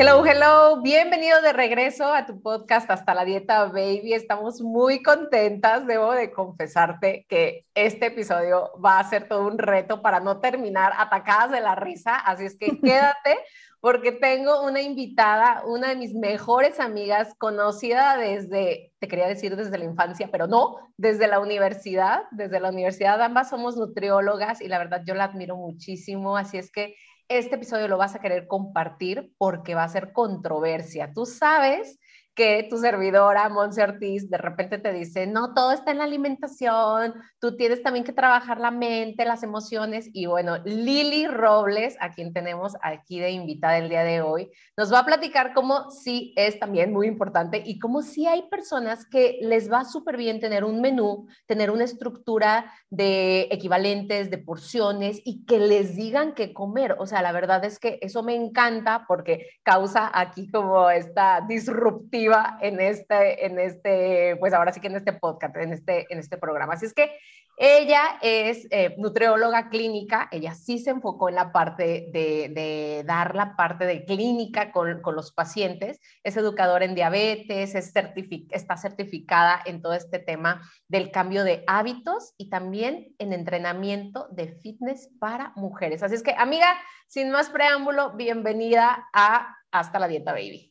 Hello, hello, bienvenido de regreso a tu podcast Hasta la Dieta Baby. Estamos muy contentas, debo de confesarte que este episodio va a ser todo un reto para no terminar atacadas de la risa, así es que quédate porque tengo una invitada, una de mis mejores amigas, conocida desde, te quería decir desde la infancia, pero no, desde la universidad, desde la universidad ambas somos nutriólogas y la verdad yo la admiro muchísimo, así es que este episodio lo vas a querer compartir porque va a ser controversia. Tú sabes que tu servidora, Monse Ortiz, de repente te dice, no, todo está en la alimentación, tú tienes también que trabajar la mente, las emociones. Y bueno, Lili Robles, a quien tenemos aquí de invitada el día de hoy, nos va a platicar cómo sí es también muy importante y cómo sí hay personas que les va súper bien tener un menú, tener una estructura de equivalentes, de porciones y que les digan qué comer. O sea, la verdad es que eso me encanta porque causa aquí como esta disruptiva en este, en este, pues ahora sí que en este podcast, en este, en este programa. Así es que ella es eh, nutrióloga clínica, ella sí se enfocó en la parte de, dar la parte de clínica con, los pacientes, es educadora en diabetes, es está certificada en todo este tema del cambio de hábitos y también en entrenamiento de fitness para mujeres. Así es que, amiga, sin más preámbulo, bienvenida a Hasta la Dieta Baby.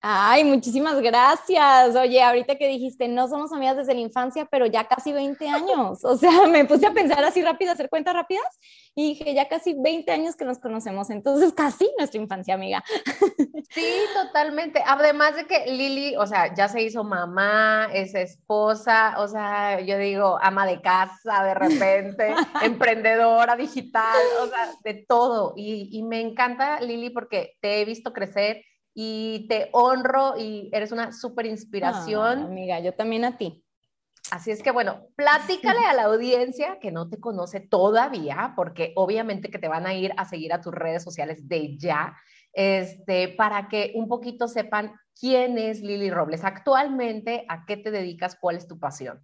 Ay, muchísimas gracias. Oye, ahorita que dijiste, no somos amigas desde la infancia, pero ya casi 20 años. O sea, me puse a pensar así rápido, hacer cuentas rápidas y dije, ya casi 20 años que nos conocemos. Entonces, casi nuestra infancia, amiga. Sí, totalmente. Además de que Lili, o sea, ya se hizo mamá, es esposa, o sea, yo digo, ama de casa de repente, emprendedora digital, o sea, de todo. Y, y me encanta, Lili, porque te he visto crecer y te honro y eres una súper inspiración. amiga, yo también a ti. Así es que bueno, platícale a la audiencia que no te conoce todavía, porque obviamente que te van a ir a seguir a tus redes sociales de ya, este, para que un poquito sepan quién es Lili Robles. Actualmente, ¿a qué te dedicas? ¿Cuál es tu pasión?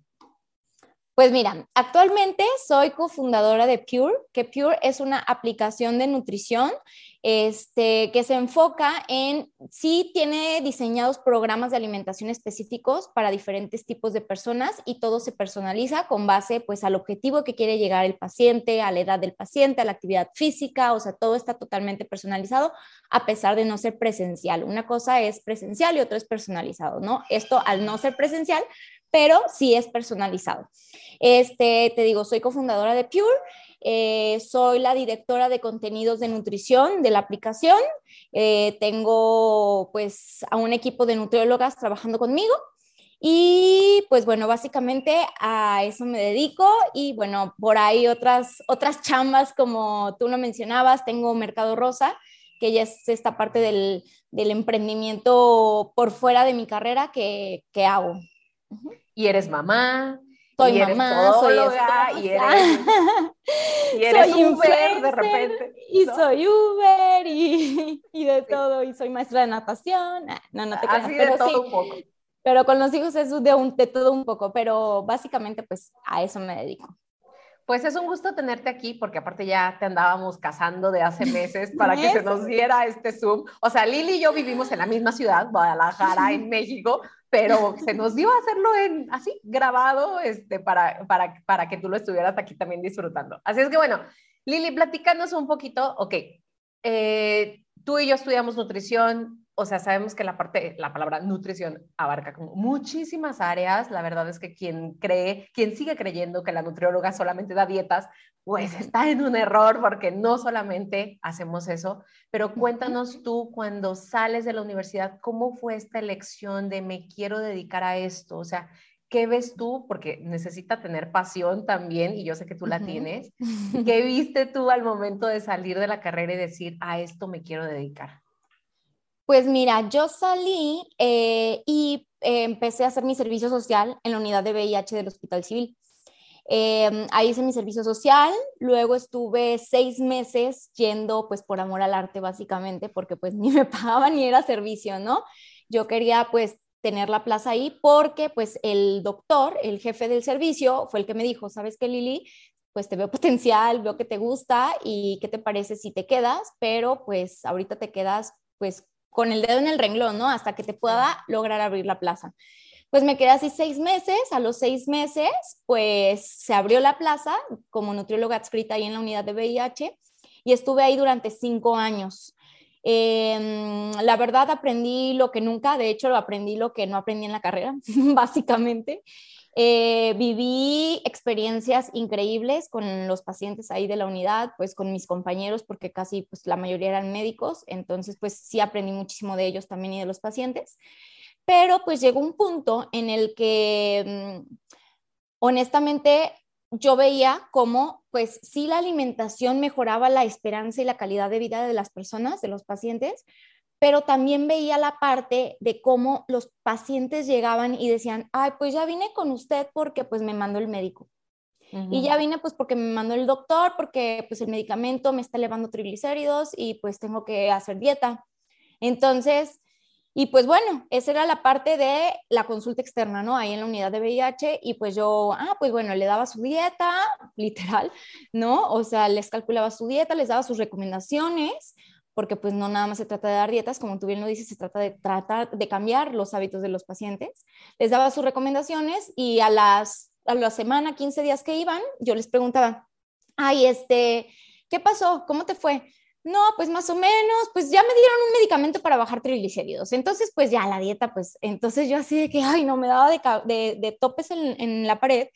Pues mira, actualmente soy cofundadora de Pure, que Pure es una aplicación de nutrición este, que se enfoca en, sí tiene diseñados programas de alimentación específicos para diferentes tipos de personas y todo se personaliza con base pues al objetivo que quiere llegar el paciente, a la edad del paciente, a la actividad física, o sea, todo está totalmente personalizado a pesar de no ser presencial. Una cosa es presencial y otra es personalizado, ¿no? Esto al no ser presencial pero sí es personalizado. Este, te digo, soy cofundadora de Pure, eh, soy la directora de contenidos de nutrición de la aplicación, eh, tengo pues a un equipo de nutriólogas trabajando conmigo y pues bueno, básicamente a eso me dedico y bueno, por ahí otras, otras chambas como tú lo mencionabas, tengo Mercado Rosa, que ya es esta parte del, del emprendimiento por fuera de mi carrera que, que hago y eres mamá. Soy mamá, soy y eres, y eres soy Uber de repente. Y soy Uber y, y de todo, y soy maestra de natación. Ah, no, no te creas, Así de todo un poco. Pero con los hijos es de, un, de todo un poco, pero básicamente pues a eso me dedico. Pues es un gusto tenerte aquí porque aparte ya te andábamos casando de hace meses para que se nos diera este Zoom. O sea, Lili y yo vivimos en la misma ciudad, Guadalajara, en México, pero se nos dio a hacerlo en así, grabado, este, para, para, para que tú lo estuvieras aquí también disfrutando. Así es que bueno, Lili, platícanos un poquito, ok, eh, tú y yo estudiamos nutrición, o sea, sabemos que la parte, la palabra nutrición abarca como muchísimas áreas. La verdad es que quien cree, quien sigue creyendo que la nutrióloga solamente da dietas, pues está en un error porque no solamente hacemos eso. Pero cuéntanos tú, cuando sales de la universidad, ¿cómo fue esta elección de me quiero dedicar a esto? O sea, ¿qué ves tú? Porque necesita tener pasión también, y yo sé que tú la tienes. ¿Qué viste tú al momento de salir de la carrera y decir, a esto me quiero dedicar? Pues mira, yo salí eh, y eh, empecé a hacer mi servicio social en la unidad de VIH del Hospital Civil. Em, ahí hice mi servicio social, luego estuve seis meses yendo pues por amor al arte básicamente, porque pues ni me pagaban ni era servicio, ¿no? Yo quería pues tener la plaza ahí porque pues el doctor, el jefe del servicio, fue el que me dijo, ¿sabes qué, Lili? Pues te veo potencial, veo que te gusta y qué te parece si te quedas, pero pues ahorita te quedas pues con el dedo en el renglón, ¿no? Hasta que te pueda lograr abrir la plaza. Pues me quedé así seis meses, a los seis meses pues se abrió la plaza como nutrióloga adscrita ahí en la unidad de VIH y estuve ahí durante cinco años. Em, la verdad aprendí lo que nunca, de hecho aprendí lo que no aprendí en la carrera, básicamente. Eh, viví experiencias increíbles con los pacientes ahí de la unidad, pues con mis compañeros, porque casi pues la mayoría eran médicos, entonces pues sí aprendí muchísimo de ellos también y de los pacientes. Pero pues llegó un punto en el que mm, honestamente yo veía cómo, pues sí, la alimentación mejoraba la esperanza y la calidad de vida de las personas, de los pacientes, pero también veía la parte de cómo los pacientes llegaban y decían, ay, pues ya vine con usted porque pues me mandó el médico. Y ya vine pues porque me mandó el doctor, porque pues el medicamento me está elevando triglicéridos y pues tengo que hacer dieta. Entonces, y pues bueno, esa era la parte de la consulta externa, ¿no? Ahí en la unidad de VIH y pues yo, ah, pues bueno, le daba su dieta, literal, ¿no? O sea, les calculaba su dieta, les daba sus recomendaciones, porque pues no nada más se trata de dar dietas, como tú bien lo dices, se trata de tratar de cambiar los hábitos de los pacientes. Les daba sus recomendaciones y a las a la semana, 15 días que iban, yo les preguntaba, ay, este, ¿qué pasó? ¿Cómo te fue? No, pues más o menos, pues ya me dieron un medicamento para bajar triglicéridos. Entonces, pues ya la dieta, pues entonces yo así de que, ay, no, me daba de, de, topes en, en, la pared.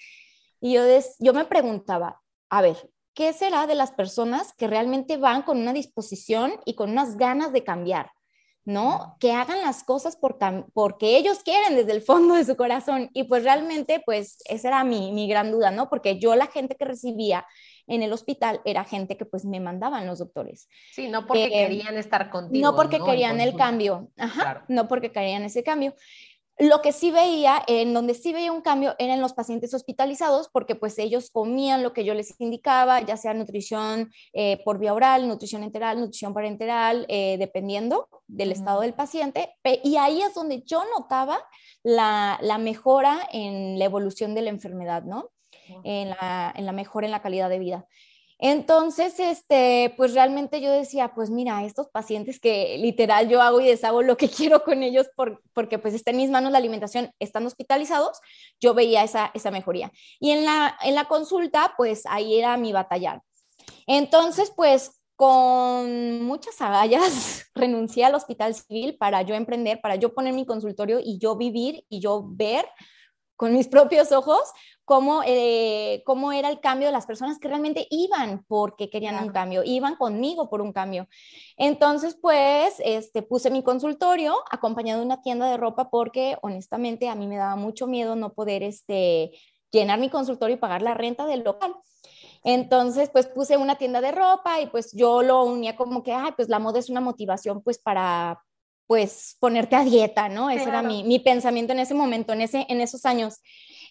Y yo, yo me preguntaba, a ver, ¿qué será de las personas que realmente van con una disposición y con unas ganas de cambiar? ¿no? Que hagan las cosas por porque ellos quieren desde el fondo de su corazón. Y pues realmente, pues esa era mi, mi gran duda, ¿no? Porque yo la gente que recibía en el hospital era gente que pues me mandaban los doctores. Sí, no porque eh, querían estar contigo. No porque querían el cambio, Ajá, no porque querían ese cambio. Lo que sí veía, en donde sí veía un cambio, eran los pacientes hospitalizados, porque pues ellos comían lo que yo les indicaba, ya sea nutrición eh, por vía oral, nutrición enteral, nutrición parenteral, eh, dependiendo del estado del paciente. Y ahí es donde yo notaba la, la mejora en la evolución de la enfermedad, ¿no? en la, en la mejora en la calidad de vida. Entonces, este, pues realmente yo decía, pues mira, estos pacientes que literal yo hago y deshago lo que quiero con ellos porque pues está en mis manos la alimentación, están hospitalizados, yo veía esa, esa mejoría. Y en la, en la consulta, pues ahí era mi batallar. Entonces, pues con muchas agallas renuncié al hospital civil para yo emprender, para yo poner mi consultorio y yo vivir y yo ver con mis propios ojos cómo, eh, cómo era el cambio de las personas que realmente iban porque querían un cambio, iban conmigo por un cambio. Entonces, pues, este, puse mi consultorio acompañado de una tienda de ropa porque honestamente a mí me daba mucho miedo no poder este, llenar mi consultorio y pagar la renta del local. Entonces, pues puse una tienda de ropa y pues yo lo unía como que, ay, pues la moda es una motivación pues para, pues ponerte a dieta, ¿no? Ese era mi, mi, pensamiento en ese momento, en, ese, en esos años.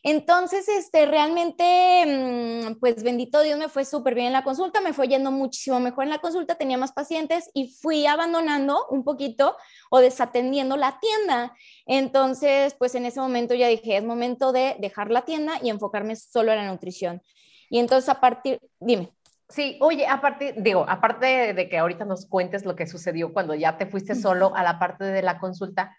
Entonces, este, realmente, mm, pues bendito Dios, me fue súper bien en la consulta, me fue yendo muchísimo mejor en la consulta, tenía más pacientes y fui abandonando un poquito o desatendiendo la tienda. Entonces, pues en ese momento ya dije, es momento de dejar la tienda y enfocarme solo en la nutrición. Y entonces a partir, dime. Sí, oye, aparte, digo, aparte de que ahorita nos cuentes lo que sucedió cuando ya te fuiste solo a la parte de la consulta,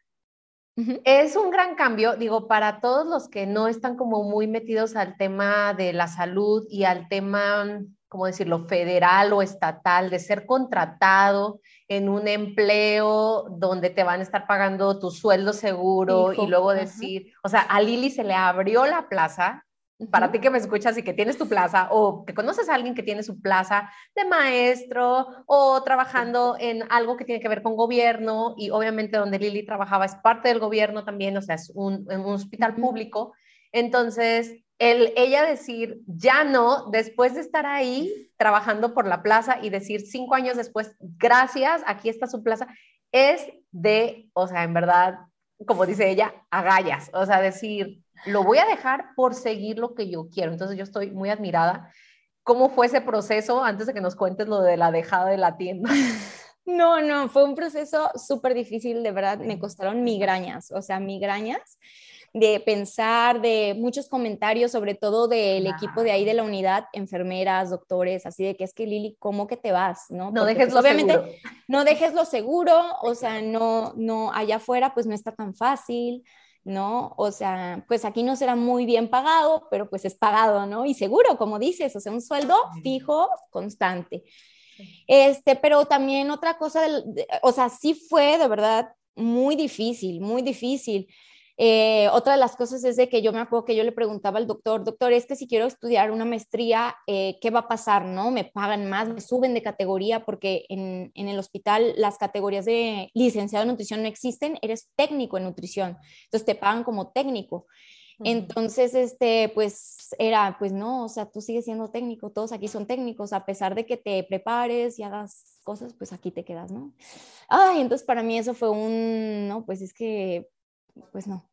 es un gran cambio, digo, para todos los que no están como muy metidos al tema de la salud y al tema, ¿cómo decirlo?, federal o estatal, de ser contratado en un empleo donde te van a estar pagando tu sueldo seguro y luego decir, o sea, a Lili se le abrió la plaza para ti que me escuchas y que tienes tu plaza o que conoces a alguien que tiene su plaza de maestro o trabajando en algo que tiene que ver con gobierno y obviamente donde Lili trabajaba es parte del gobierno también, o sea, es un, un hospital público. Entonces, el, ella decir, ya no, después de estar ahí trabajando por la plaza y decir cinco años después, gracias, aquí está su plaza, es de, o sea, en verdad, como dice ella, agallas, o sea, decir, lo voy a dejar por seguir lo que yo quiero. Entonces yo estoy muy admirada. ¿Cómo fue ese proceso antes de que nos cuentes lo de la dejada de la tienda? No, no, fue un proceso súper difícil, de verdad, me costaron migrañas, o sea, migrañas de pensar, de muchos comentarios, sobre todo del equipo de ahí de la unidad, enfermeras, doctores, así de que es que Lili, ¿cómo que te vas? No, no dejes pues, lo obviamente seguro. no dejes lo seguro, o sea, no, no, allá afuera pues no está tan fácil. ¿No? O sea, pues aquí no será muy bien pagado, pero pues es pagado, ¿no? Y seguro, como dices, o sea, un sueldo fijo, constante. Este, pero también otra cosa, o sea, sí fue de verdad muy difícil, muy difícil. Eh, otra de las cosas es de que yo me acuerdo que yo le preguntaba al doctor, doctor, es que si quiero estudiar una maestría, eh, ¿qué va a pasar? ¿No? ¿Me pagan más? ¿Me suben de categoría? Porque en, en, el hospital las categorías de licenciado en nutrición no existen, eres técnico en nutrición, entonces te pagan como técnico. Entonces, este, pues era, pues no, o sea, tú sigues siendo técnico, todos aquí son técnicos, a pesar de que te prepares y hagas cosas, pues aquí te quedas, ¿no? Ay, entonces para mí eso fue un, no, pues es que, pues no.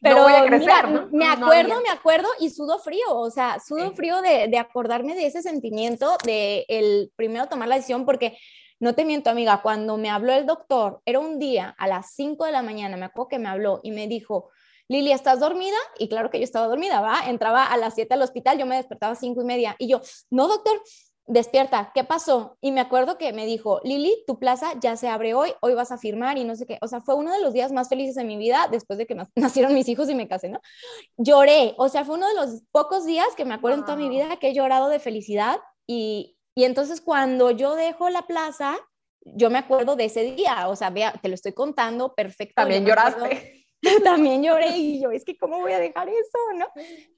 Pero mira, me acuerdo, me acuerdo y sudo frío, o sea, sudo frío de, de, acordarme de ese sentimiento de el primero tomar la decisión, porque no te miento, amiga, cuando me habló el doctor, era un día a las 5 de la mañana, me acuerdo que me habló y me dijo, Lili, ¿estás dormida? Y claro que yo estaba dormida, ¿va? Entraba a las 7 al hospital, yo me despertaba a 5 y media. Y yo, no, doctor, despierta, ¿qué pasó? Y me acuerdo que me dijo, Lili, tu plaza ya se abre hoy, hoy vas a firmar y no sé qué. O sea, fue uno de los días más felices de mi vida después de que nacieron mis hijos y me casé, ¿no? Lloré, o sea, fue uno de los pocos días que me acuerdo en toda mi vida que he llorado de felicidad y, y entonces cuando yo dejo la plaza, yo me acuerdo de ese día, o sea, vea, te lo estoy contando perfecto. También lloraste. también lloré y yo, es que cómo voy a dejar eso, ¿no?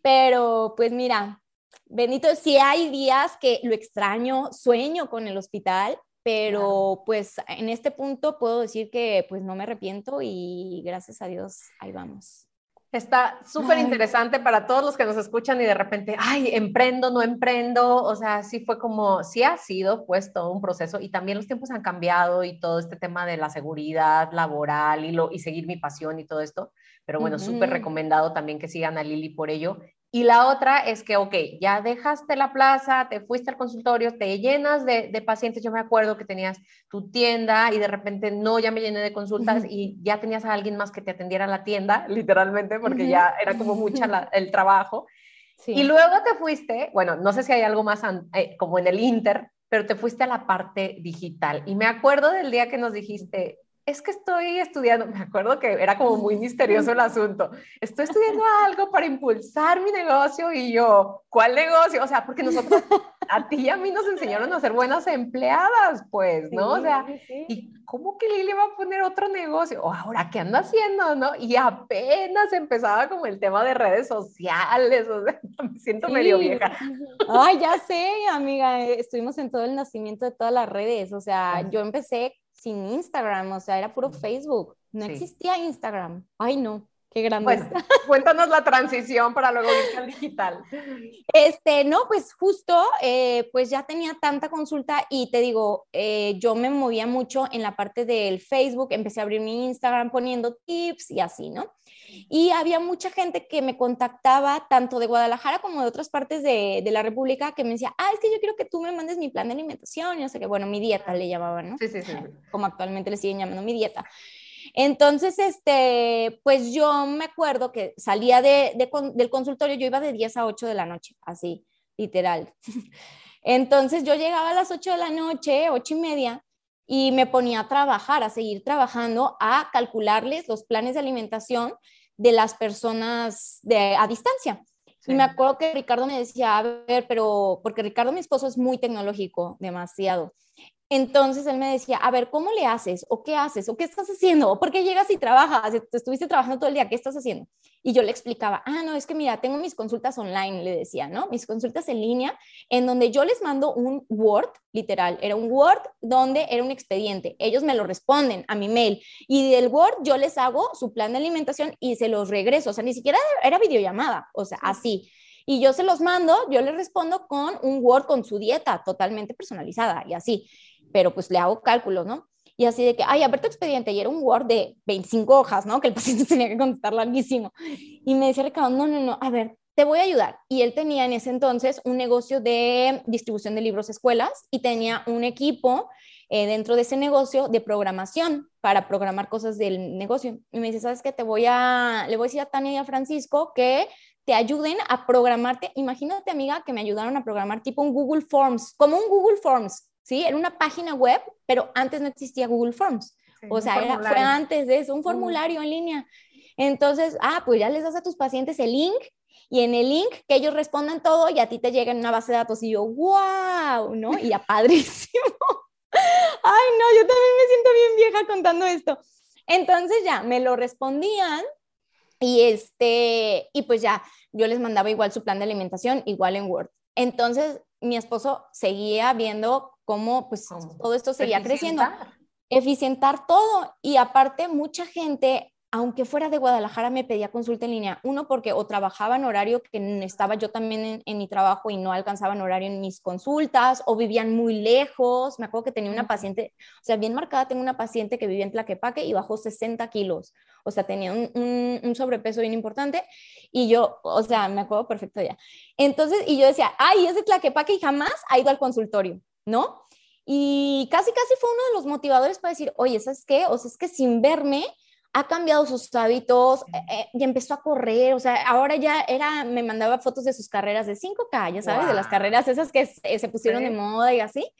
Pero pues mira, Benito, sí hay días que lo extraño, sueño con el hospital, pero pues en este punto puedo decir que pues no me arrepiento y gracias a Dios ahí vamos. Está súper interesante para todos los que nos escuchan y de repente, ay, emprendo, no emprendo. O sea, sí fue como, sí ha sido pues todo un proceso y también los tiempos han cambiado y todo este tema de la seguridad laboral y, lo, y seguir mi pasión y todo esto. Pero bueno, súper recomendado también que sigan a Lili por ello. Y la otra es que, ok, ya dejaste la plaza, te fuiste al consultorio, te llenas de, pacientes. Yo me acuerdo que tenías tu tienda y de repente no, ya me llené de consultas y ya tenías a alguien más que te atendiera la tienda, literalmente, porque ya era como mucha el trabajo. Y luego te fuiste, bueno, no sé si hay algo más eh, como en el Inter, pero te fuiste a la parte digital. Y me acuerdo del día que nos dijiste, es que estoy estudiando, me acuerdo que era como muy misterioso el asunto, estoy estudiando algo para impulsar mi negocio y yo, ¿cuál negocio? O sea, porque nosotros, a ti y a mí nos enseñaron a ser buenas empleadas, pues, ¿no? o sea, ¿y cómo que Lili va a poner otro negocio? ¿O ahora qué anda haciendo, no? Y apenas empezaba como el tema de redes sociales, o sea, me siento medio vieja. Ay, ya sé, amiga, estuvimos en todo el nacimiento de todas las redes, o sea, yo empecé sin Instagram, o sea, era puro Facebook, no existía Instagram. Ay, no. Qué grande. Pues, cuéntanos la transición para luego irte al digital. Este, no, pues justo, eh, pues ya tenía tanta consulta y te digo, eh, yo me movía mucho en la parte del Facebook, empecé a abrir mi Instagram poniendo tips y así, ¿no? Y había mucha gente que me contactaba, tanto de Guadalajara como de otras partes de, de la República, que me decía, ah, es que yo quiero que tú me mandes mi plan de alimentación, y no sé qué, bueno, mi dieta le llamaban, ¿no? Sí, sí, sí. Como actualmente le siguen llamando mi dieta. Entonces, este, pues yo me acuerdo que salía de, del consultorio, yo iba de 10 a 8 de la noche, así, literal. Entonces yo llegaba a las 8 de la noche, 8 y media, y me ponía a trabajar, a seguir trabajando, a calcularles los planes de alimentación de las personas de, a distancia. Y me acuerdo que Ricardo me decía, a ver, pero porque Ricardo, mi esposo, es muy tecnológico, demasiado. Entonces él me decía, a ver, ¿cómo le haces? ¿O qué haces? ¿O qué estás haciendo? ¿O por qué llegas y trabajas? Te estuviste trabajando todo el día, ¿qué estás haciendo? Y yo le explicaba, ah, no, es que mira, tengo mis consultas online, le decía, ¿no? Mis consultas en línea, en donde yo les mando un Word, literal, era un Word donde era un expediente. Ellos me lo responden a mi mail y del Word yo les hago su plan de alimentación y se los regreso. O sea, ni siquiera era videollamada, o sea, así. Y yo se los mando, yo les respondo con un Word con su dieta totalmente personalizada y así pero pues le hago cálculos, ¿no? Y así de que, ay, a ver tu expediente. Y era un Word de 25 hojas, ¿no? Que el paciente tenía que contestar larguísimo. Y me decía Ricardo, no, no, no, a ver, te voy a ayudar. Y él tenía en ese entonces un negocio de distribución de libros a escuelas y tenía un equipo eh, dentro de ese negocio de programación para programar cosas del negocio. Y me dice, ¿sabes qué? Te voy a, le voy a decir a Tania y a Francisco que te ayuden a programarte. Imagínate, amiga, que me ayudaron a programar tipo un Google Forms, como un Google Forms, ¿sí? Era una página web, pero antes no existía Google Forms. o sea, fue antes de eso, un formulario en línea. Entonces, ah, pues ya les das a tus pacientes el link y en el link que ellos respondan todo y a ti te llega en una base de datos y yo, wow, ¿no? Y ya padrísimo. Ay, no, yo también me siento bien vieja contando esto. Entonces ya me lo respondían y este, y pues ya yo les mandaba igual su plan de alimentación, igual en Word. Entonces mi esposo seguía viendo cómo pues todo esto seguía creciendo. Eficientar todo. Y aparte, mucha gente aunque fuera de Guadalajara, me pedía consulta en línea. Uno, porque o trabajaba en horario que estaba yo también en, mi trabajo y no alcanzaba en horario en mis consultas, o vivían muy lejos. Me acuerdo que tenía una paciente, o sea, bien marcada, tengo una paciente que vivía en Tlaquepaque y bajó 60 kilos. O sea, tenía un, sobrepeso bien importante. Y yo, o sea, me acuerdo perfecto ya. Entonces, y yo decía, ay, es de Tlaquepaque y jamás ha ido al consultorio, ¿no? Y casi, casi fue uno de los motivadores para decir, oye, ¿sabes qué? O sea, es que sin verme, ha cambiado sus hábitos eh, eh, y empezó a correr, o sea, ahora ya era, me mandaba fotos de sus carreras de 5K, ya sabes, de las carreras esas que se, pusieron de moda y así.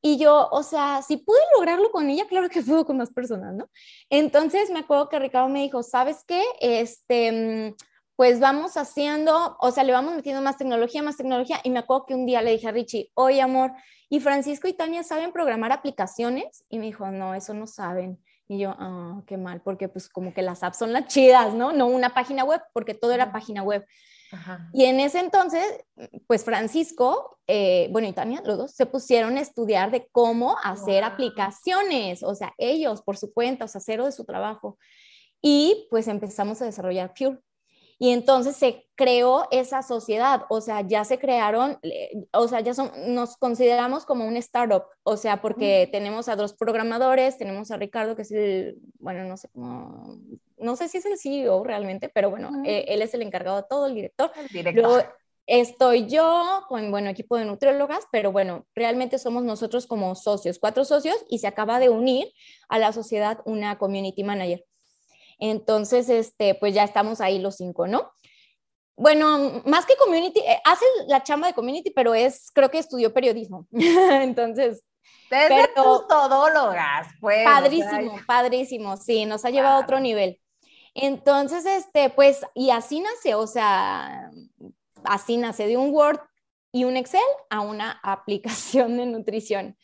Y yo, o sea, si pude lograrlo con ella, claro que puedo con más personas, ¿no? Entonces me acuerdo que Ricardo me dijo, ¿sabes qué? Este, mm, pues vamos haciendo, o sea, le vamos metiendo más tecnología, más tecnología. Y me acuerdo que un día le dije a Richie, oye, amor, ¿y Francisco y Tania saben programar aplicaciones? Y me dijo, no, eso no saben. Y yo, ah, qué mal, porque pues como que las apps son las chidas, ¿no? No una página web, porque todo era página web. Y en ese entonces, pues Francisco, eh, bueno, y Tania, los dos, se pusieron a estudiar de cómo hacer aplicaciones, o sea, ellos por su cuenta, o sea, cero de su trabajo. Y pues empezamos a desarrollar Pure. Y entonces se creó esa sociedad, o sea, ya se crearon, o sea, ya son, nos consideramos como un startup, o sea, porque tenemos a dos programadores, tenemos a Ricardo, que es el, bueno, no sé cómo, no sé si es el CEO realmente, pero bueno, eh, él es el encargado de todo, el director. El director. estoy yo con, bueno, equipo de nutriólogas, pero bueno, realmente somos nosotros como socios, cuatro socios, y se acaba de unir a la sociedad una community manager. Entonces, este, pues ya estamos ahí los cinco, ¿no? Bueno, más que community, eh, hace la chamba de community, pero es, creo que estudió periodismo. Entonces, Desde pero, todólogas, pues. Padrísimo, padrísimo, sí, nos ha llevado a otro nivel. Entonces, este, pues, y así nace, o sea, así nace de un Word y un Excel a una aplicación de nutrición.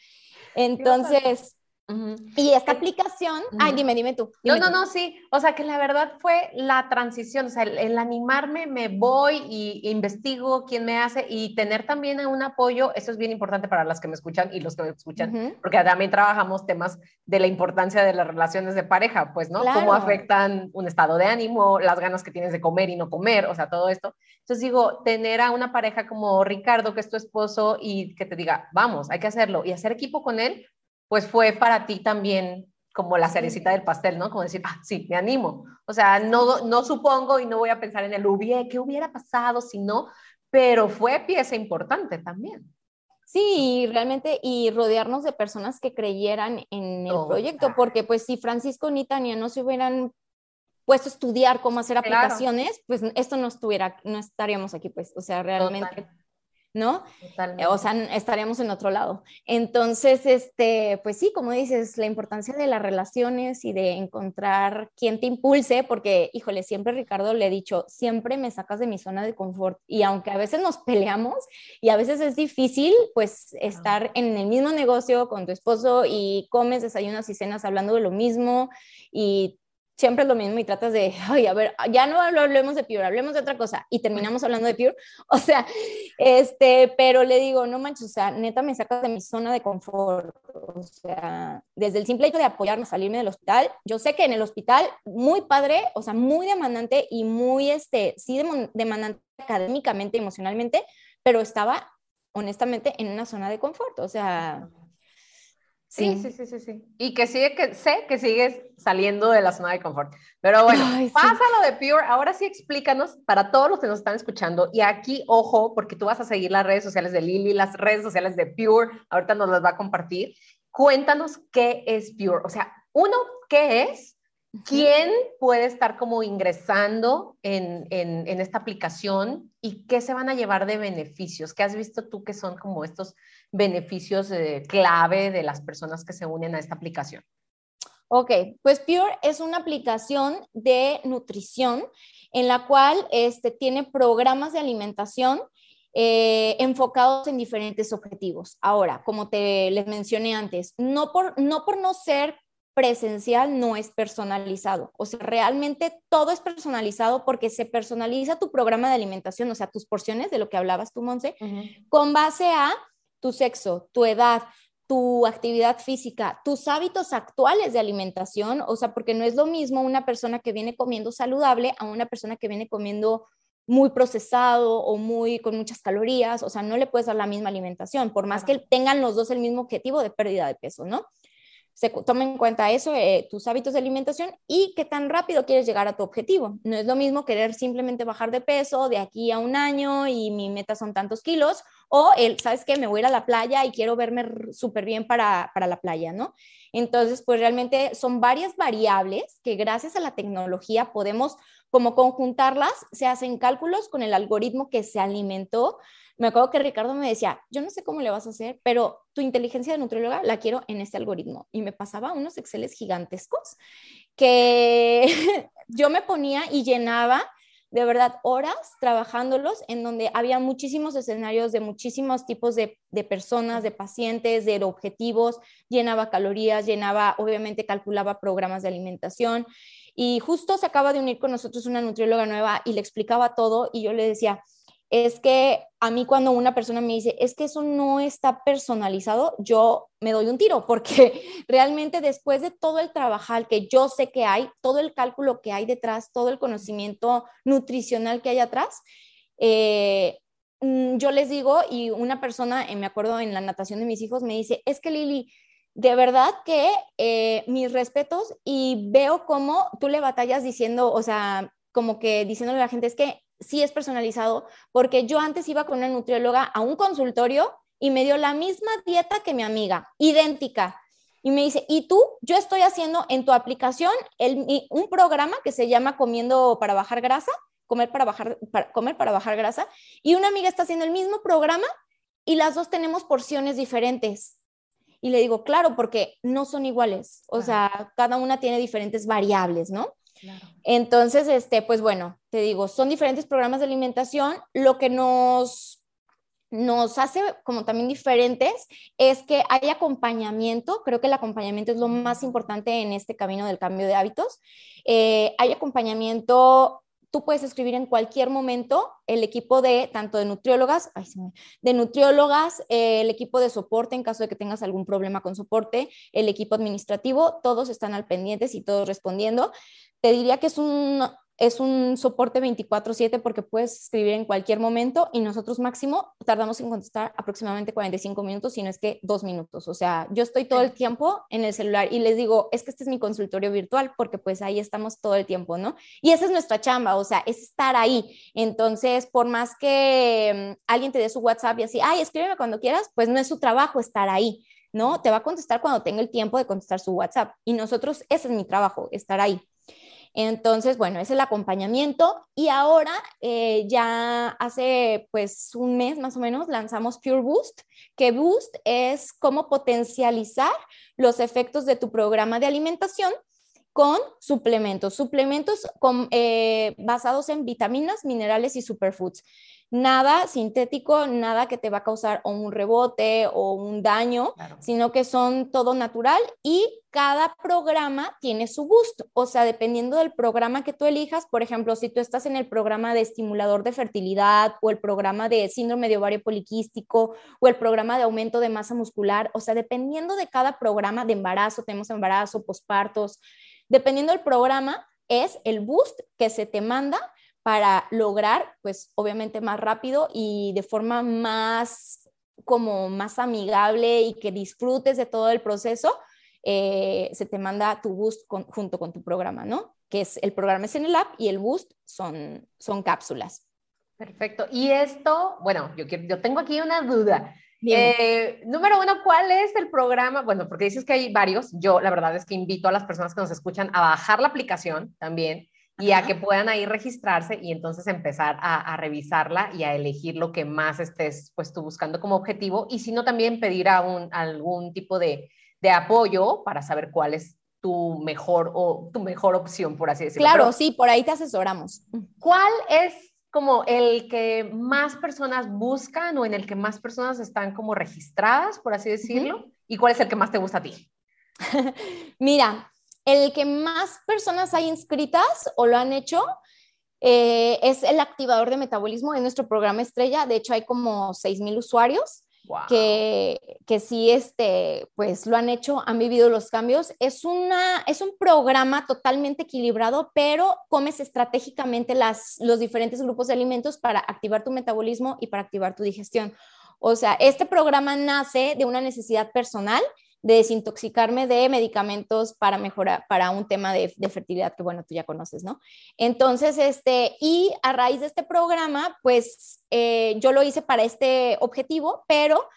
Entonces, y esta aplicación, ay, dime, dime tú. no, no, no, sí. O sea, que la verdad fue la transición, o sea, el, animarme, me voy y investigo quién me hace y tener también un apoyo, eso es bien importante para las que me escuchan y los que me escuchan, porque también trabajamos temas de la importancia de las relaciones de pareja, pues, ¿no? Cómo afectan un estado de ánimo, las ganas que tienes de comer y no comer, o sea, todo esto. Entonces digo, tener a una pareja como Ricardo, que es tu esposo, y que te diga, vamos, hay que hacerlo, y hacer equipo con él, pues fue para ti también como la cerecita del pastel, ¿no? Como decir, ah, sí, me animo. O sea, no, no supongo y no voy a pensar en el hubiera, qué hubiera pasado si no, pero fue pieza importante también. Sí, realmente, y rodearnos de personas que creyeran en el proyecto, porque pues si Francisco ni Tania no se hubieran puesto a estudiar cómo hacer aplicaciones, pues esto no estuviera, no estaríamos aquí, pues, o sea, realmente ¿no? O sea, estaríamos en otro lado. Entonces, este, pues sí, como dices, la importancia de las relaciones y de encontrar quien te impulse, porque, híjole, siempre Ricardo le he dicho, siempre me sacas de mi zona de confort y aunque a veces nos peleamos y a veces es difícil, pues estar en el mismo negocio con tu esposo y comes, desayunas y cenas hablando de lo mismo y siempre es lo mismo y tratas de, ay, a ver, ya no hablemos de Pure, hablemos de otra cosa y terminamos hablando de Pure. O sea, este, pero le digo, no manches, o sea, neta me sacas de mi zona de confort. O sea, desde el simple hecho de apoyarme a salirme del hospital, yo sé que en el hospital, muy padre, o sea, muy demandante y muy, este, sí demandante académicamente, emocionalmente, pero estaba honestamente en una zona de confort. O sea, Sí, sí, sí, sí, sí. Y que sigue, que sé que sigues saliendo de la zona de confort. Pero bueno, pasa lo de Pure. Ahora sí explícanos para todos los que nos están escuchando. Y aquí, ojo, porque tú vas a seguir las redes sociales de Lili, las redes sociales de Pure. Ahorita nos las va a compartir. Cuéntanos qué es Pure. O sea, uno, ¿qué es? ¿Quién puede estar como ingresando en, en, esta aplicación y qué se van a llevar de beneficios? ¿Qué has visto tú que son como estos beneficios eh, clave de las personas que se unen a esta aplicación? Ok, pues Pure es una aplicación de nutrición en la cual este, tiene programas de alimentación eh, enfocados en diferentes objetivos. Ahora, como te les mencioné antes, no por no, por no ser presencial no es personalizado. O sea, realmente todo es personalizado porque se personaliza tu programa de alimentación, o sea, tus porciones de lo que hablabas tú, Monse, con base a tu sexo, tu edad, tu actividad física, tus hábitos actuales de alimentación, o sea, porque no es lo mismo una persona que viene comiendo saludable a una persona que viene comiendo muy procesado o muy con muchas calorías, o sea, no le puedes dar la misma alimentación, por más que tengan los dos el mismo objetivo de pérdida de peso, ¿no? se toma en cuenta eso, eh, tus hábitos de alimentación y qué tan rápido quieres llegar a tu objetivo. No es lo mismo querer simplemente bajar de peso de aquí a un año y mi meta son tantos kilos, o el, ¿sabes qué? Me voy a ir a la playa y quiero verme súper bien para, para la playa, ¿no? Entonces, pues realmente son varias variables que gracias a la tecnología podemos como conjuntarlas, se hacen cálculos con el algoritmo que se alimentó me acuerdo que Ricardo me decía, yo no sé cómo le vas a hacer, pero tu inteligencia de nutrióloga la quiero en este algoritmo. Y me pasaba unos Exceles gigantescos que yo me ponía y llenaba de verdad horas trabajándolos en donde había muchísimos escenarios de muchísimos tipos de, de, personas, de pacientes, de objetivos, llenaba calorías, llenaba, obviamente calculaba programas de alimentación. Y justo se acaba de unir con nosotros una nutrióloga nueva y le explicaba todo y yo le decía, es que a mí cuando una persona me dice, es que eso no está personalizado, yo me doy un tiro, porque realmente después de todo el trabajar que yo sé que hay, todo el cálculo que hay detrás, todo el conocimiento nutricional que hay atrás, eh, mm, yo les digo, y una persona, eh, me acuerdo en la natación de mis hijos, me dice, es que Lili, de verdad que eh, mis respetos y veo cómo tú le batallas diciendo, o sea, como que diciéndole a la gente, es que sí es personalizado, porque yo antes iba con una nutrióloga a un consultorio y me dio la misma dieta que mi amiga, idéntica. Y me dice, ¿y tú? Yo estoy haciendo en tu aplicación un programa que se llama Comiendo para bajar grasa, comer para bajar, comer para bajar grasa, y una amiga está haciendo el mismo programa y las dos tenemos porciones diferentes. Y le digo, claro, porque no son iguales, o sea, cada una tiene diferentes variables, ¿no? Entonces, este, pues bueno, te digo, son diferentes programas de alimentación. Lo que nos, nos hace como también diferentes es que hay acompañamiento. Creo que el acompañamiento es lo más importante en este camino del cambio de hábitos. Eh, hay acompañamiento tú puedes escribir en cualquier momento el equipo de tanto de nutriólogas, de nutriólogas, eh, el equipo de soporte en caso de que tengas algún problema con soporte, el equipo administrativo, todos están al pendientes y todos respondiendo. Te diría que es un, es un soporte 24/7 porque puedes escribir en cualquier momento y nosotros máximo tardamos en contestar aproximadamente 45 minutos, si no es que dos minutos. O sea, yo estoy todo el tiempo en el celular y les digo, es que este es mi consultorio virtual porque pues ahí estamos todo el tiempo, ¿no? Y esa es nuestra chamba, o sea, es estar ahí. Entonces, por más que mm, alguien te dé su WhatsApp y así, ay, escríbeme cuando quieras, pues no es su trabajo estar ahí. ¿no? Te va a contestar cuando tenga el tiempo de contestar su WhatsApp. Y nosotros, ese es mi trabajo, estar ahí. Entonces, bueno, es el acompañamiento y ahora eh, ya hace pues un mes más o menos lanzamos Pure Boost, que Boost es cómo potencializar los efectos de tu programa de alimentación con suplementos, suplementos eh, basados en vitaminas, minerales y superfoods. Nada sintético, nada que te va a causar un rebote o un daño, sino que son todo natural y cada programa tiene su gusto. O sea, dependiendo del programa que tú elijas, por ejemplo, si tú estás en el programa de estimulador de fertilidad o el programa de síndrome de ovario poliquístico o el programa de aumento de masa muscular, o sea, dependiendo de cada programa de embarazo, tenemos embarazo, pospartos, dependiendo del programa, es el boost que se te manda para lograr, pues obviamente más rápido y de forma más como más amigable y que disfrutes de todo el proceso, eh, se te manda tu boost junto con tu programa, ¿no? Que es el programa es en el app y el boost son, son cápsulas. Perfecto. Y esto, bueno, yo, yo tengo aquí una duda. Eh, número uno, ¿cuál es el programa? Bueno, porque dices que hay varios. Yo la verdad es que invito a las personas que nos escuchan a bajar la aplicación también y a que puedan ahí registrarse y entonces empezar a, revisarla y a elegir lo que más estés pues tú buscando como objetivo y si no también pedir a un, algún tipo de, de apoyo para saber cuál es tu mejor o tu mejor opción, por así decirlo. Claro, sí, por ahí te asesoramos. ¿Cuál es como el que más personas buscan o en el que más personas están como registradas, por así decirlo? ¿Y cuál es el que más te gusta a ti? Mira, el que más personas hay inscritas o lo han hecho eh, es el activador de metabolismo en nuestro programa estrella. De hecho, hay como 6,000 usuarios que, que sí, este, pues lo han hecho, han vivido los cambios. Es, una, es un programa totalmente equilibrado, pero comes estratégicamente las, los diferentes grupos de alimentos para activar tu metabolismo y para activar tu digestión. O sea, este programa nace de una necesidad personal de desintoxicarme de medicamentos para mejorar, para un tema de, fertilidad que, bueno, tú ya conoces, ¿no? Entonces, este, y a raíz de este programa, pues eh, yo lo hice para este objetivo, pero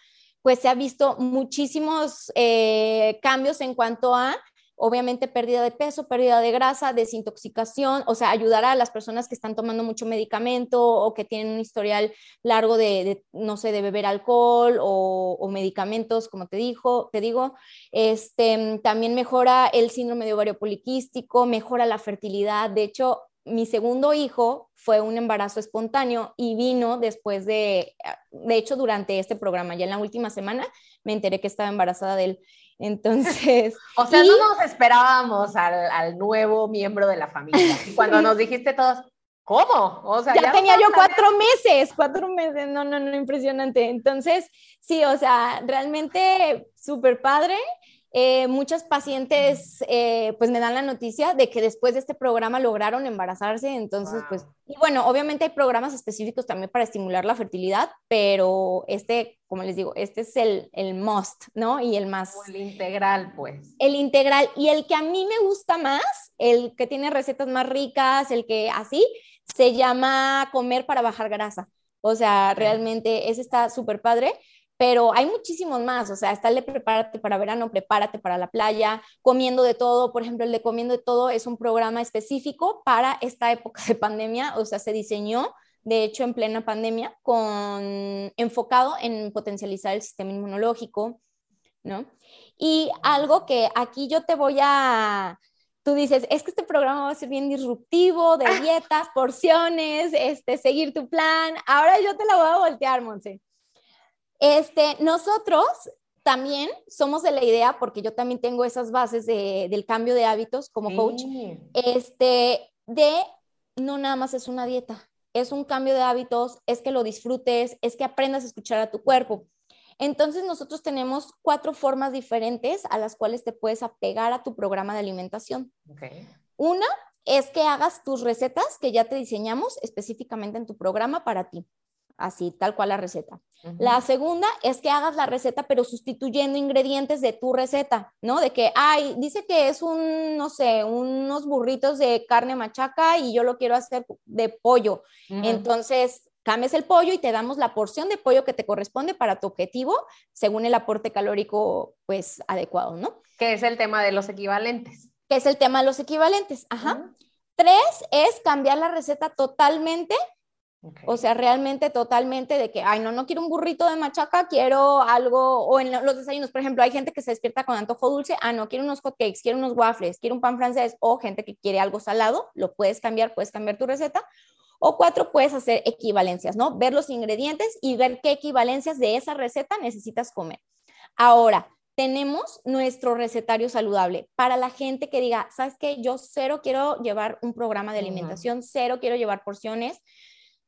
pues se ha visto muchísimos eh, cambios en cuanto a obviamente pérdida de peso, pérdida de grasa, desintoxicación, o sea, ayudar a las personas que están tomando mucho medicamento o que tienen un historial largo de, no sé, de beber alcohol o, medicamentos, como te dijo, te digo, este, también mejora el síndrome de ovario poliquístico, mejora la fertilidad, de hecho, mi segundo hijo fue un embarazo espontáneo y vino después de, de hecho, durante este programa, ya en la última semana me enteré que estaba embarazada de él. Entonces. o sea, no nos esperábamos al, nuevo miembro de la familia. Y cuando nos dijiste todos, ¿cómo? O sea, ya, tenía yo cuatro meses, cuatro meses, no, no, no, impresionante. Entonces, sí, o sea, realmente súper padre. Eh, muchas pacientes eh, pues me dan la noticia de que después de este programa lograron embarazarse, entonces pues, y bueno, obviamente hay programas específicos también para estimular la fertilidad, pero este, como les digo, este es el, el must, ¿no? Y el más... el integral, pues. El integral y el que a mí me gusta más, el que tiene recetas más ricas, el que así, se llama comer para bajar grasa. O sea, realmente ese está súper padre pero hay muchísimos más, o sea, está el de prepárate para verano, prepárate para la playa, comiendo de todo, por ejemplo, el de comiendo de todo es un programa específico para esta época de pandemia, o sea, se diseñó, de hecho, en plena pandemia, con enfocado en potencializar el sistema inmunológico, ¿no? Y algo que aquí yo te voy a, tú dices, es que este programa va a ser bien disruptivo, de ah. dietas, porciones, este, seguir tu plan. Ahora yo te la voy a voltear, Monse. Este, nosotros también somos de la idea, porque yo también tengo esas bases del cambio de hábitos como coach, este, de no nada más es una dieta, es un cambio de hábitos, es que lo disfrutes, es que aprendas a escuchar a tu cuerpo. Entonces nosotros tenemos cuatro formas diferentes a las cuales te puedes apegar a tu programa de alimentación. Una es que hagas tus recetas que ya te diseñamos específicamente en tu programa para ti así, tal cual la receta. La segunda es que hagas la receta, pero sustituyendo ingredientes de tu receta, ¿no? De que, ay, dice que es un, no sé, unos burritos de carne machaca y yo lo quiero hacer de pollo. Entonces, cambies el pollo y te damos la porción de pollo que te corresponde para tu objetivo según el aporte calórico, pues, adecuado, ¿no? Que es el tema de los equivalentes. Que es el tema de los equivalentes, ajá. Tres es cambiar la receta totalmente o sea, realmente totalmente de que, ay, no, no quiero un burrito de machaca, quiero algo, o en los desayunos, por ejemplo, hay gente que se despierta con antojo dulce, ah, no, quiero unos hotcakes, quiero unos waffles, quiero un pan francés, o gente que quiere algo salado, lo puedes cambiar, puedes cambiar tu receta. O cuatro, puedes hacer equivalencias, ¿no? Ver los ingredientes y ver qué equivalencias de esa receta necesitas comer. Ahora, tenemos nuestro recetario saludable para la gente que diga, ¿sabes qué? Yo cero quiero llevar un programa de alimentación, cero quiero llevar porciones,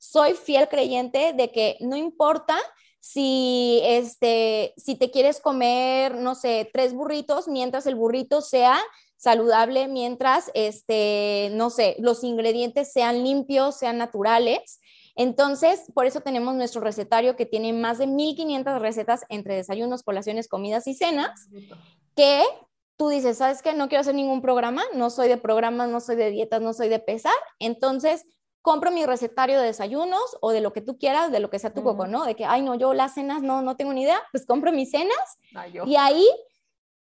soy fiel creyente de que no importa si, este, si te quieres comer, no sé, tres burritos, mientras el burrito sea saludable, mientras, este, no sé, los ingredientes sean limpios, sean naturales. Entonces, por eso tenemos nuestro recetario que tiene más de 1500 recetas entre desayunos, colaciones, comidas y cenas, que tú dices, ¿sabes qué? No quiero hacer ningún programa, no soy de programas, no soy de dietas, no soy de pesar. Entonces, compro mi recetario de desayunos o de lo que tú quieras, de lo que sea tu coco, ¿no? De que, ay, no, yo las cenas no, no tengo ni idea, pues compro mis cenas y ahí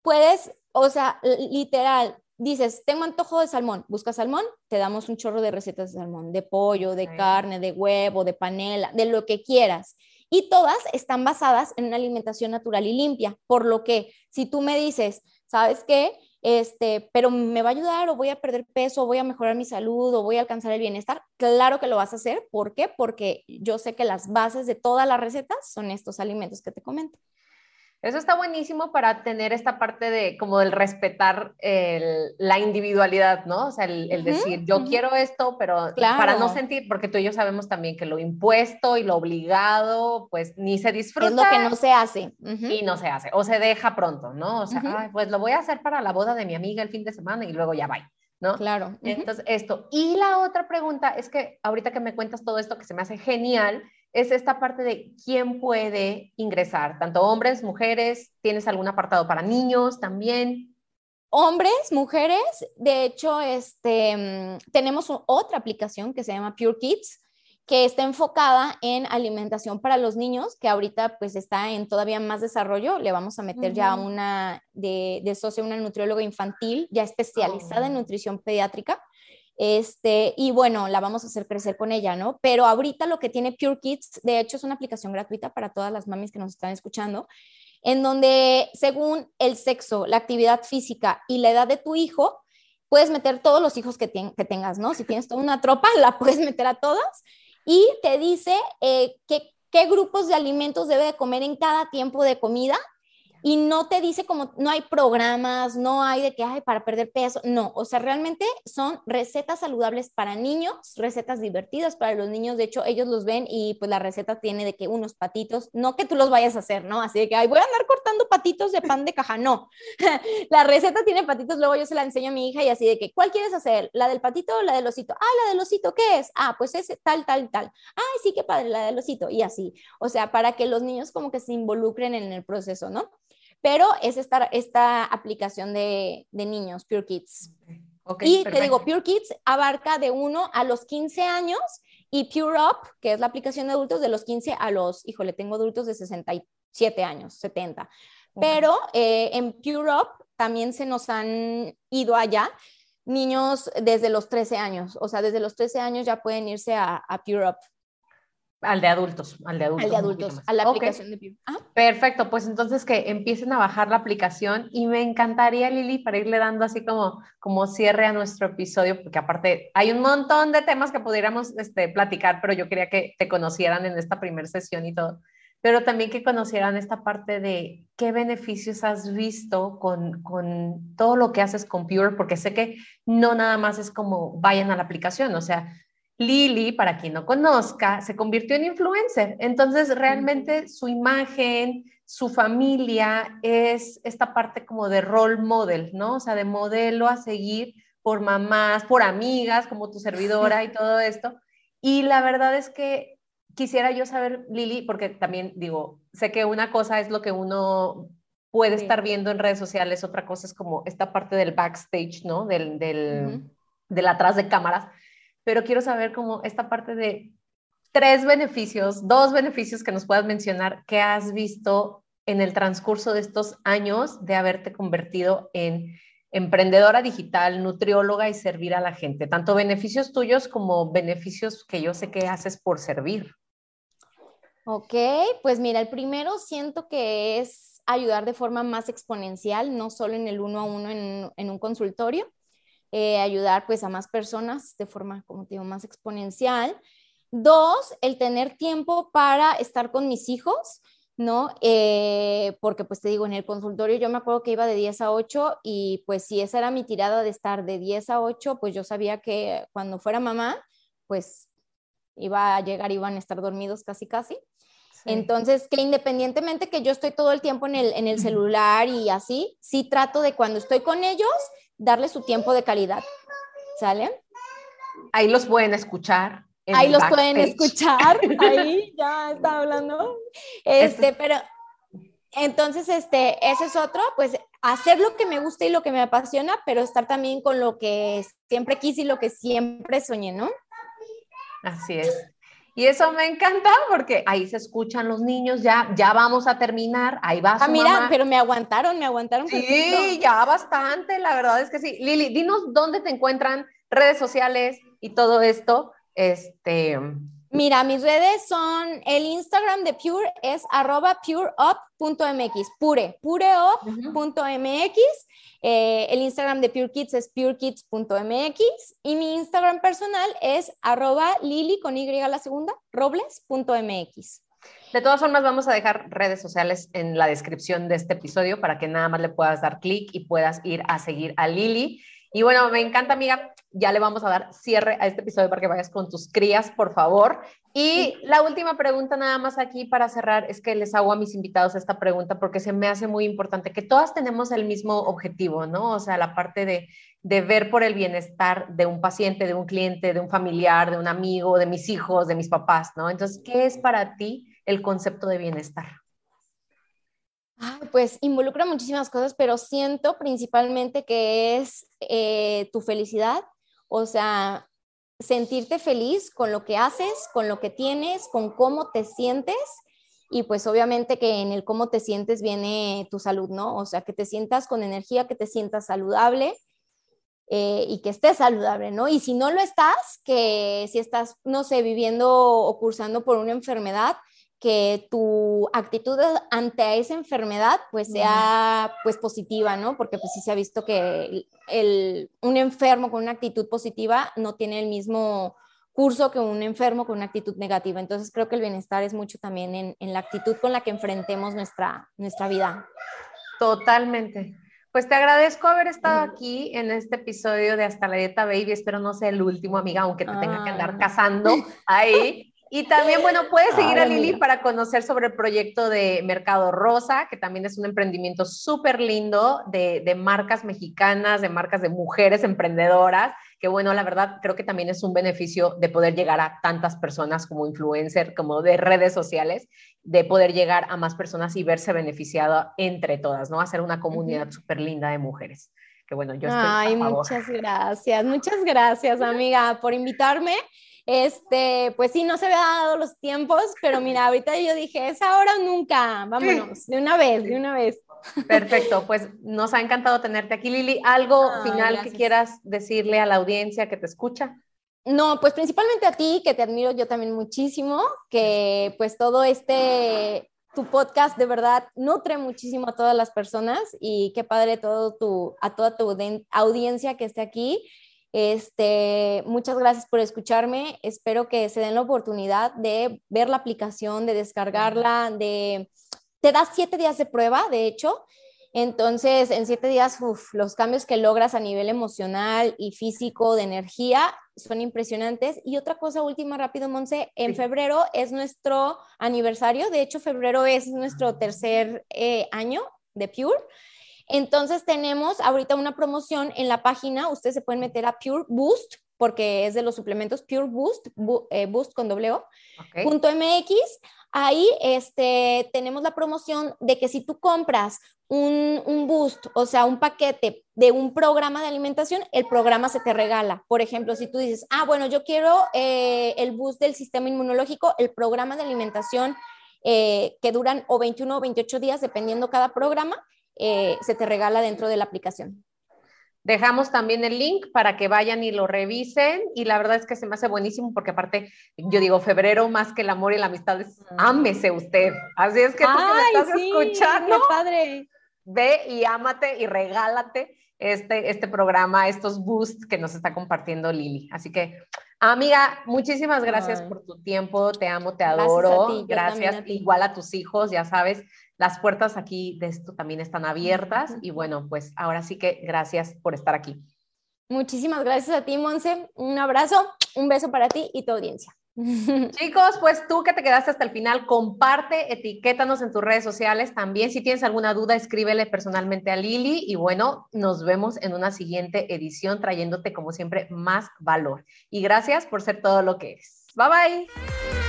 puedes, o sea, literal, dices, tengo antojo de salmón, busca salmón, te damos un chorro de recetas de salmón, de pollo, de carne, de huevo, de panela, de lo que quieras. Y todas están basadas en una alimentación natural y limpia, por lo que si tú me dices, ¿sabes qué? Este, pero me va a ayudar o voy a perder peso, o voy a mejorar mi salud o voy a alcanzar el bienestar, claro que lo vas a hacer. ¿Por qué? Porque yo sé que las bases de todas las recetas son estos alimentos que te comento. Eso está buenísimo para tener esta parte de como del respetar la individualidad, ¿no? O sea, el, decir, yo quiero esto, pero para no sentir, porque tú y yo sabemos también que lo impuesto y lo obligado, pues ni se disfruta. Es lo que no se hace. Y no se hace, o se deja pronto, ¿no? O sea, pues lo voy a hacer para la boda de mi amiga el fin de semana y luego ya va. ¿no? Claro. Entonces, esto. Y la otra pregunta es que ahorita que me cuentas todo esto que se me hace genial, es esta parte de quién puede ingresar, tanto hombres, mujeres, tienes algún apartado para niños también. Hombres, mujeres, de hecho, este, mm, tenemos otra aplicación que se llama Pure Kids, que está enfocada en alimentación para los niños, que ahorita pues está en todavía más desarrollo. Le vamos a meter ya una de, de, socio, una nutrióloga infantil ya especializada en oh. nutrición pediátrica este, y bueno, la vamos a hacer crecer con ella, ¿no? Pero ahorita lo que tiene Pure Kids, de hecho, es una aplicación gratuita para todas las mamis que nos están escuchando, en donde según el sexo, la actividad física y la edad de tu hijo, puedes meter todos los hijos que, que tengas, ¿no? Si tienes toda una tropa, la puedes meter a todas y te dice eh, qué, qué grupos de alimentos debe de comer en cada tiempo de comida y no te dice como, no hay programas, no hay de que, hay para perder peso, no, o sea, realmente son recetas saludables para niños, recetas divertidas para los niños, de hecho, ellos los ven y pues la receta tiene de que unos patitos, no que tú los vayas a hacer, ¿no? Así de que, ay, voy a andar cortando patitos de pan de caja, no, la receta tiene patitos, luego yo se la enseño a mi hija y así de que, ¿cuál quieres hacer? ¿La del patito o la del osito? Ah, la del osito, ¿qué es? Ah, pues es tal, tal, tal. Ay, sí, qué padre, la del osito, y así, o sea, para que los niños como que se involucren en el proceso, ¿no? Pero es esta, esta aplicación de, niños, Pure Kids. y te digo, Pure Kids abarca de 1 a los 15 años y Pure Up, que es la aplicación de adultos, de los 15 a los, híjole, tengo adultos de 67 años, 70. Pero eh, en Pure Up también se nos han ido allá niños desde los 13 años, o sea, desde los 13 años ya pueden irse a, a Pure Up. Al de adultos, al de adultos. Al de adultos, a la aplicación de Perfecto, pues entonces que empiecen a bajar la aplicación y me encantaría, Lili, para irle dando así como, como cierre a nuestro episodio, porque aparte hay un montón de temas que pudiéramos este, platicar, pero yo quería que te conocieran en esta primera sesión y todo, pero también que conocieran esta parte de qué beneficios has visto con, con todo lo que haces con Pure, porque sé que no nada más es como vayan a la aplicación, o sea, Lili, para quien no conozca, se convirtió en influencer. Entonces, realmente su imagen, su familia es esta parte como de role model, ¿no? O sea, de modelo a seguir por mamás, por amigas, como tu servidora y todo esto. Y la verdad es que quisiera yo saber, Lili, porque también digo, sé que una cosa es lo que uno puede estar viendo en redes sociales, otra cosa es como esta parte del backstage, ¿no? Del, del atrás de cámaras pero quiero saber cómo esta parte de tres beneficios, dos beneficios que nos puedas mencionar que has visto en el transcurso de estos años de haberte convertido en emprendedora digital, nutrióloga y servir a la gente, tanto beneficios tuyos como beneficios que yo sé que haces por servir. Ok, pues mira, el primero siento que es ayudar de forma más exponencial, no solo en el uno a uno en un consultorio. Eh, ayudar pues a más personas de forma, como te digo, más exponencial. Dos, el tener tiempo para estar con mis hijos, ¿no? Eh, porque pues te digo, en el consultorio yo me acuerdo que iba de 10 a 8 y pues si esa era mi tirada de estar de 10 a 8, pues yo sabía que cuando fuera mamá, pues iba a llegar, iban a estar dormidos casi casi. Entonces, que independientemente que yo estoy todo el tiempo en el, en el celular y así, sí trato de cuando estoy con ellos, darle su tiempo de calidad. ¿Sale? Ahí los pueden escuchar ahí los pueden escuchar, ahí ya está hablando. Este, pero entonces, este, ese es otro, pues hacer lo que me gusta y lo que me apasiona, pero estar también con lo que siempre quise y lo que siempre soñé, ¿no? Así es. Y eso me encanta porque ahí se escuchan los niños, ya, ya vamos a terminar, ahí va. ah, mira, pero me aguantaron, me aguantaron. Sí, ya bastante, la verdad es que sí. Lili, dinos dónde te encuentran redes sociales y todo esto. Este. Mira, mis redes son, el Instagram de Pure es arroba pureup.mx, pure, pureup.mx. Eh, el Instagram de Pure Kids es purekids.mx y mi Instagram personal es arroba lili con y la segunda, robles.mx. De todas formas, vamos a dejar redes sociales en la descripción de este episodio para que nada más le puedas dar clic y puedas ir a seguir a Lili. Y bueno, me encanta, amiga. Ya le vamos a dar cierre a este episodio para que vayas con tus crías, por favor. Y la última pregunta, nada más aquí para cerrar, es que les hago a mis invitados esta pregunta porque se me hace muy importante que todas tenemos el mismo objetivo, ¿no? O sea, la parte de, de ver por el bienestar de un paciente, de un cliente, de un familiar, de un amigo, de mis hijos, de mis papás, ¿no? Entonces, ¿qué es para ti el concepto de bienestar? Pues involucra muchísimas cosas, pero siento principalmente que es eh, tu felicidad, o sea, sentirte feliz con lo que haces, con lo que tienes, con cómo te sientes. Y pues obviamente que en el cómo te sientes viene tu salud, ¿no? O sea, que te sientas con energía, que te sientas saludable eh, y que estés saludable, ¿no? Y si no lo estás, que si estás, no sé, viviendo o cursando por una enfermedad, que tu actitud ante esa enfermedad pues sea pues positiva, ¿no? Porque pues sí se ha visto que el, un enfermo con una actitud positiva no tiene el mismo curso que un enfermo con una actitud negativa. Entonces creo que el bienestar es mucho también en, en la actitud con la que enfrentemos nuestra, nuestra vida. Totalmente. Pues te agradezco haber estado aquí en este episodio de Hasta la Dieta Baby. Espero no sea el último, amiga, aunque te tenga que andar cazando ahí. Y también, bueno, puedes seguir a Lili para conocer sobre el proyecto de Mercado Rosa, que también es un emprendimiento súper lindo de, de, marcas mexicanas, de marcas de mujeres emprendedoras, que bueno, la verdad creo que también es un beneficio de poder llegar a tantas personas como influencer, como de redes sociales, de poder llegar a más personas y verse beneficiado entre todas, ¿no? Hacer una comunidad súper linda de mujeres. Que bueno, yo estoy Ay, a favor. muchas gracias, muchas gracias, amiga, por invitarme. Este, pues sí, no se había dado los tiempos, pero mira, ahorita yo dije, es ahora o nunca, vámonos, de una vez, de una vez. Perfecto, pues nos ha encantado tenerte aquí, Lili. ¿Algo ah, final gracias. que quieras decirle a la audiencia que te escucha? No, pues principalmente a ti, que te admiro yo también muchísimo, que pues todo este, tu podcast de verdad nutre muchísimo a todas las personas y qué padre todo tu, a toda tu audiencia que esté aquí este, muchas gracias por escucharme. Espero que se den la oportunidad de ver la aplicación, de descargarla, de... Te das siete días de prueba, de hecho. Entonces, en siete días, uf, los cambios que logras a nivel emocional y físico, de energía, son impresionantes. Y otra cosa última, rápido, Monse, en sí. febrero es nuestro aniversario. De hecho, febrero es nuestro tercer eh, año de Pure. Entonces tenemos ahorita una promoción en la página, ustedes se pueden meter a Pure Boost, porque es de los suplementos Pure Boost, bu, eh, Boost con doble o, okay. punto MX. Ahí este, tenemos la promoción de que si tú compras un, un, boost, o sea, un paquete de un programa de alimentación, el programa se te regala. Por ejemplo, si tú dices, ah, bueno, yo quiero eh, el boost del sistema inmunológico, el programa de alimentación eh, que duran o 21 o 28 días, dependiendo cada programa, eh, se te regala dentro de la aplicación. Dejamos también el link para que vayan y lo revisen y la verdad es que se me hace buenísimo porque aparte yo digo febrero más que el amor y la amistad es ámese usted. Así es que tú Ay, que me estás sí, escuchando, qué padre. ve y ámate y regálate este, este programa, estos boosts que nos está compartiendo Lili. Así que, amiga, muchísimas gracias Ay. por tu tiempo, te amo, te adoro. Gracias, a ti, gracias. A ti. igual a tus hijos, ya sabes, las puertas aquí de esto también están abiertas y bueno, pues ahora sí que gracias por estar aquí. Muchísimas gracias a ti, Monse. Un abrazo, un beso para ti y tu audiencia. Chicos, pues tú que te quedaste hasta el final, comparte, etiquétanos en tus redes sociales también. Si tienes alguna duda, escríbele personalmente a Lili y bueno, nos vemos en una siguiente edición trayéndote como siempre más valor. Y gracias por ser todo lo que eres. Bye bye.